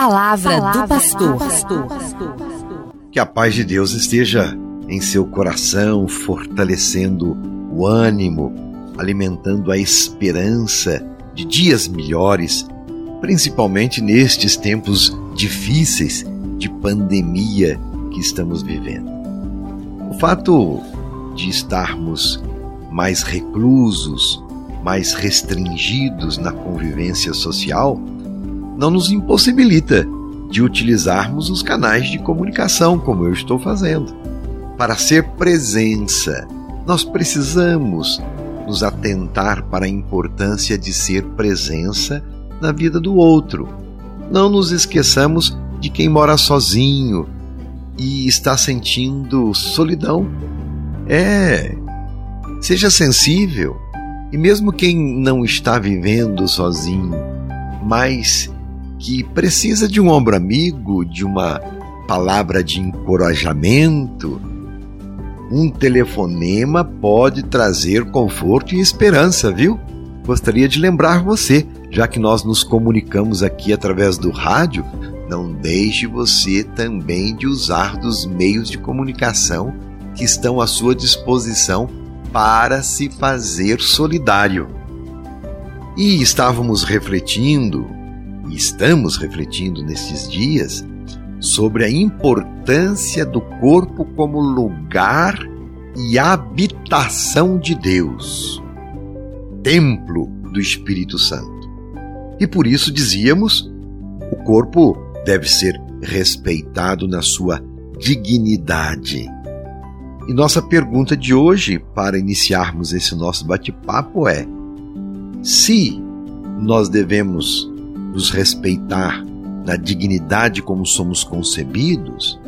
palavra, palavra do pastor. Que a paz de Deus esteja em seu coração, fortalecendo o ânimo, alimentando a esperança de dias melhores, principalmente nestes tempos difíceis de pandemia que estamos vivendo. O fato de estarmos mais reclusos, mais restringidos na convivência social, não nos impossibilita de utilizarmos os canais de comunicação, como eu estou fazendo. Para ser presença, nós precisamos nos atentar para a importância de ser presença na vida do outro. Não nos esqueçamos de quem mora sozinho e está sentindo solidão. É, seja sensível. E mesmo quem não está vivendo sozinho, mas que precisa de um ombro amigo, de uma palavra de encorajamento, um telefonema pode trazer conforto e esperança, viu? Gostaria de lembrar você, já que nós nos comunicamos aqui através do rádio, não deixe você também de usar dos meios de comunicação que estão à sua disposição para se fazer solidário. E estávamos refletindo e estamos refletindo nesses dias sobre a importância do corpo como lugar e habitação de Deus, templo do Espírito Santo. E por isso dizíamos, o corpo deve ser respeitado na sua dignidade. E nossa pergunta de hoje, para iniciarmos esse nosso bate-papo, é: se nós devemos nos respeitar na dignidade como somos concebidos?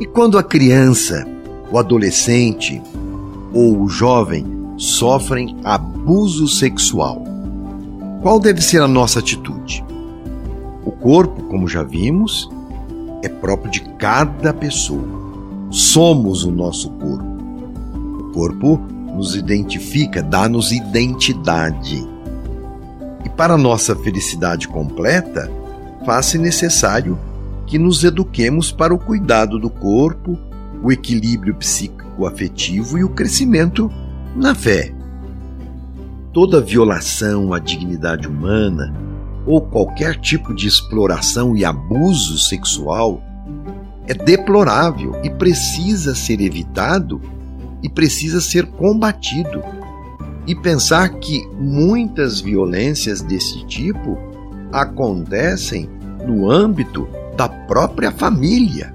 E quando a criança, o adolescente ou o jovem sofrem abuso sexual, qual deve ser a nossa atitude? O corpo, como já vimos, é próprio de cada pessoa. Somos o nosso corpo. O corpo nos identifica, dá-nos identidade. E para nossa felicidade completa, faz-se necessário que nos eduquemos para o cuidado do corpo, o equilíbrio psíquico-afetivo e o crescimento na fé. Toda violação à dignidade humana ou qualquer tipo de exploração e abuso sexual é deplorável e precisa ser evitado e precisa ser combatido e pensar que muitas violências desse tipo acontecem no âmbito da própria família.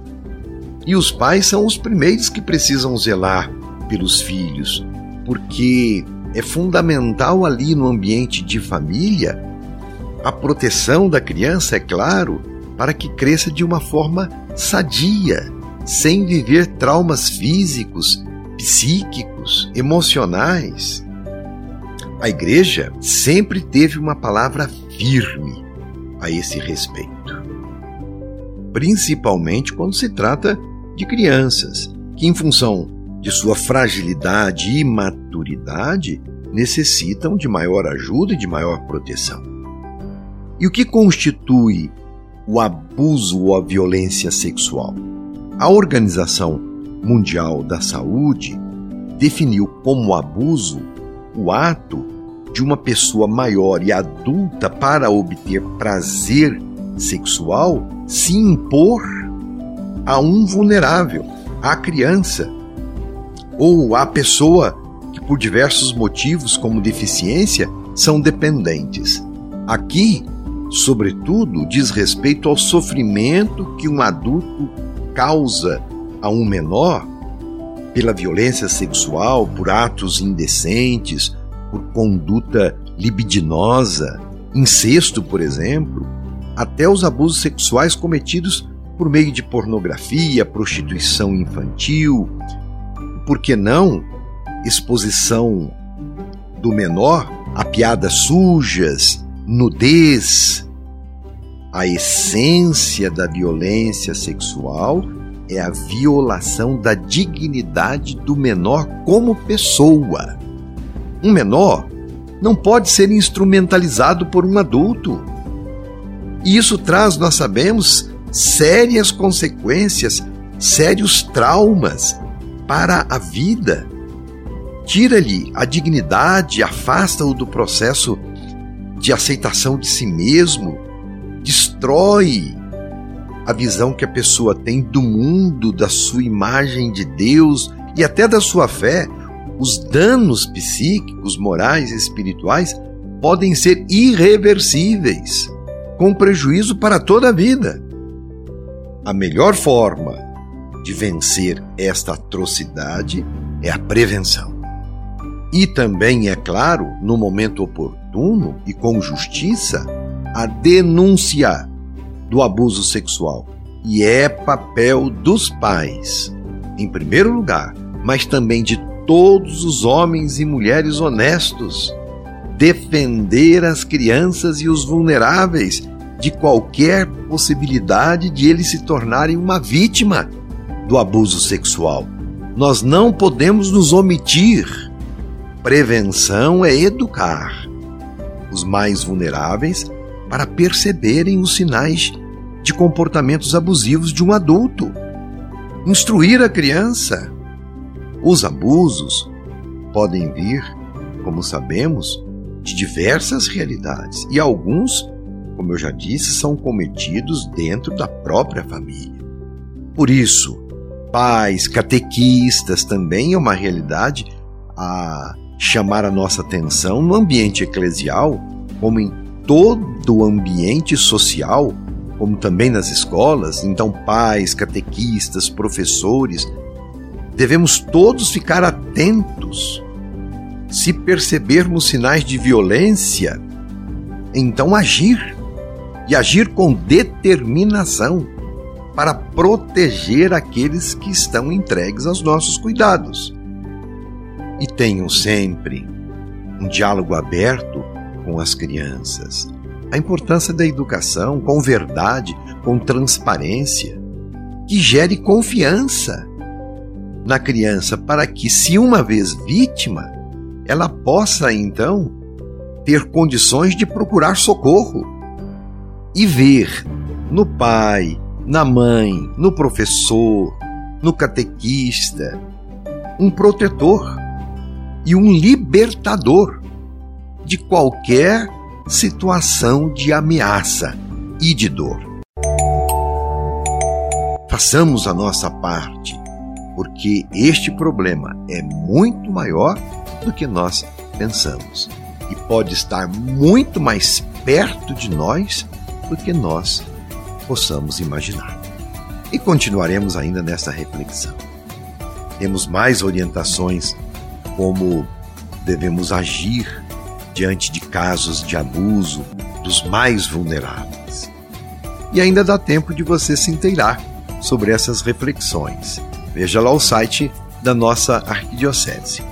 E os pais são os primeiros que precisam zelar pelos filhos, porque é fundamental ali no ambiente de família a proteção da criança, é claro, para que cresça de uma forma sadia, sem viver traumas físicos, psíquicos, emocionais. A igreja sempre teve uma palavra firme a esse respeito. Principalmente quando se trata de crianças, que, em função de sua fragilidade e maturidade, necessitam de maior ajuda e de maior proteção. E o que constitui o abuso ou a violência sexual? A Organização Mundial da Saúde definiu como abuso o ato de uma pessoa maior e adulta para obter prazer sexual se impor a um vulnerável, à criança ou à pessoa que, por diversos motivos, como deficiência, são dependentes. Aqui, sobretudo, diz respeito ao sofrimento que um adulto causa a um menor pela violência sexual, por atos indecentes, por conduta libidinosa, incesto, por exemplo, até os abusos sexuais cometidos por meio de pornografia, prostituição infantil, por que não exposição do menor a piadas sujas, nudez. A essência da violência sexual é a violação da dignidade do menor como pessoa. Um menor não pode ser instrumentalizado por um adulto. E isso traz, nós sabemos, sérias consequências, sérios traumas para a vida. Tira-lhe a dignidade, afasta-o do processo de aceitação de si mesmo, destrói a visão que a pessoa tem do mundo, da sua imagem de Deus e até da sua fé. Os danos psíquicos, morais e espirituais podem ser irreversíveis, com prejuízo para toda a vida. A melhor forma de vencer esta atrocidade é a prevenção. E também, é claro, no momento oportuno e com justiça, a denúncia do abuso sexual. E é papel dos pais, em primeiro lugar, mas também de todos os homens e mulheres honestos, defender as crianças e os vulneráveis de qualquer possibilidade de eles se tornarem uma vítima do abuso sexual. Nós não podemos nos omitir. Prevenção é educar os mais vulneráveis para perceberem os sinais de comportamentos abusivos de um adulto. Instruir a criança. Os abusos podem vir, como sabemos, de diversas realidades e alguns, como eu já disse, são cometidos dentro da própria família. Por isso, pais, catequistas também é uma realidade a chamar a nossa atenção no ambiente eclesial, como em todo o ambiente social, como também nas escolas, então pais, catequistas, professores, devemos todos ficar atentos. Se percebermos sinais de violência, então agir e agir com determinação para proteger aqueles que estão entregues aos nossos cuidados. E tenham sempre um diálogo aberto com as crianças. A importância da educação com verdade, com transparência, que gere confiança na criança para que, se uma vez vítima, ela possa então ter condições de procurar socorro e ver no pai, na mãe, no professor, no catequista, um protetor e um libertador de qualquer situação de ameaça e de dor. Façamos a nossa parte, porque este problema é muito maior do que nós pensamos e pode estar muito mais perto de nós do que nós possamos imaginar. E continuaremos ainda nesta reflexão. Temos mais orientações como devemos agir diante de casos de abuso dos mais vulneráveis. E ainda dá tempo de você se inteirar sobre essas reflexões. Veja lá o site da nossa arquidiocese.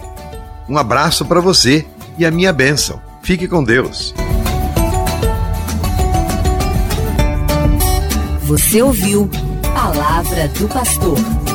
Um abraço para você e a minha bênção. Fique com Deus. Você ouviu Palavra do Pastor.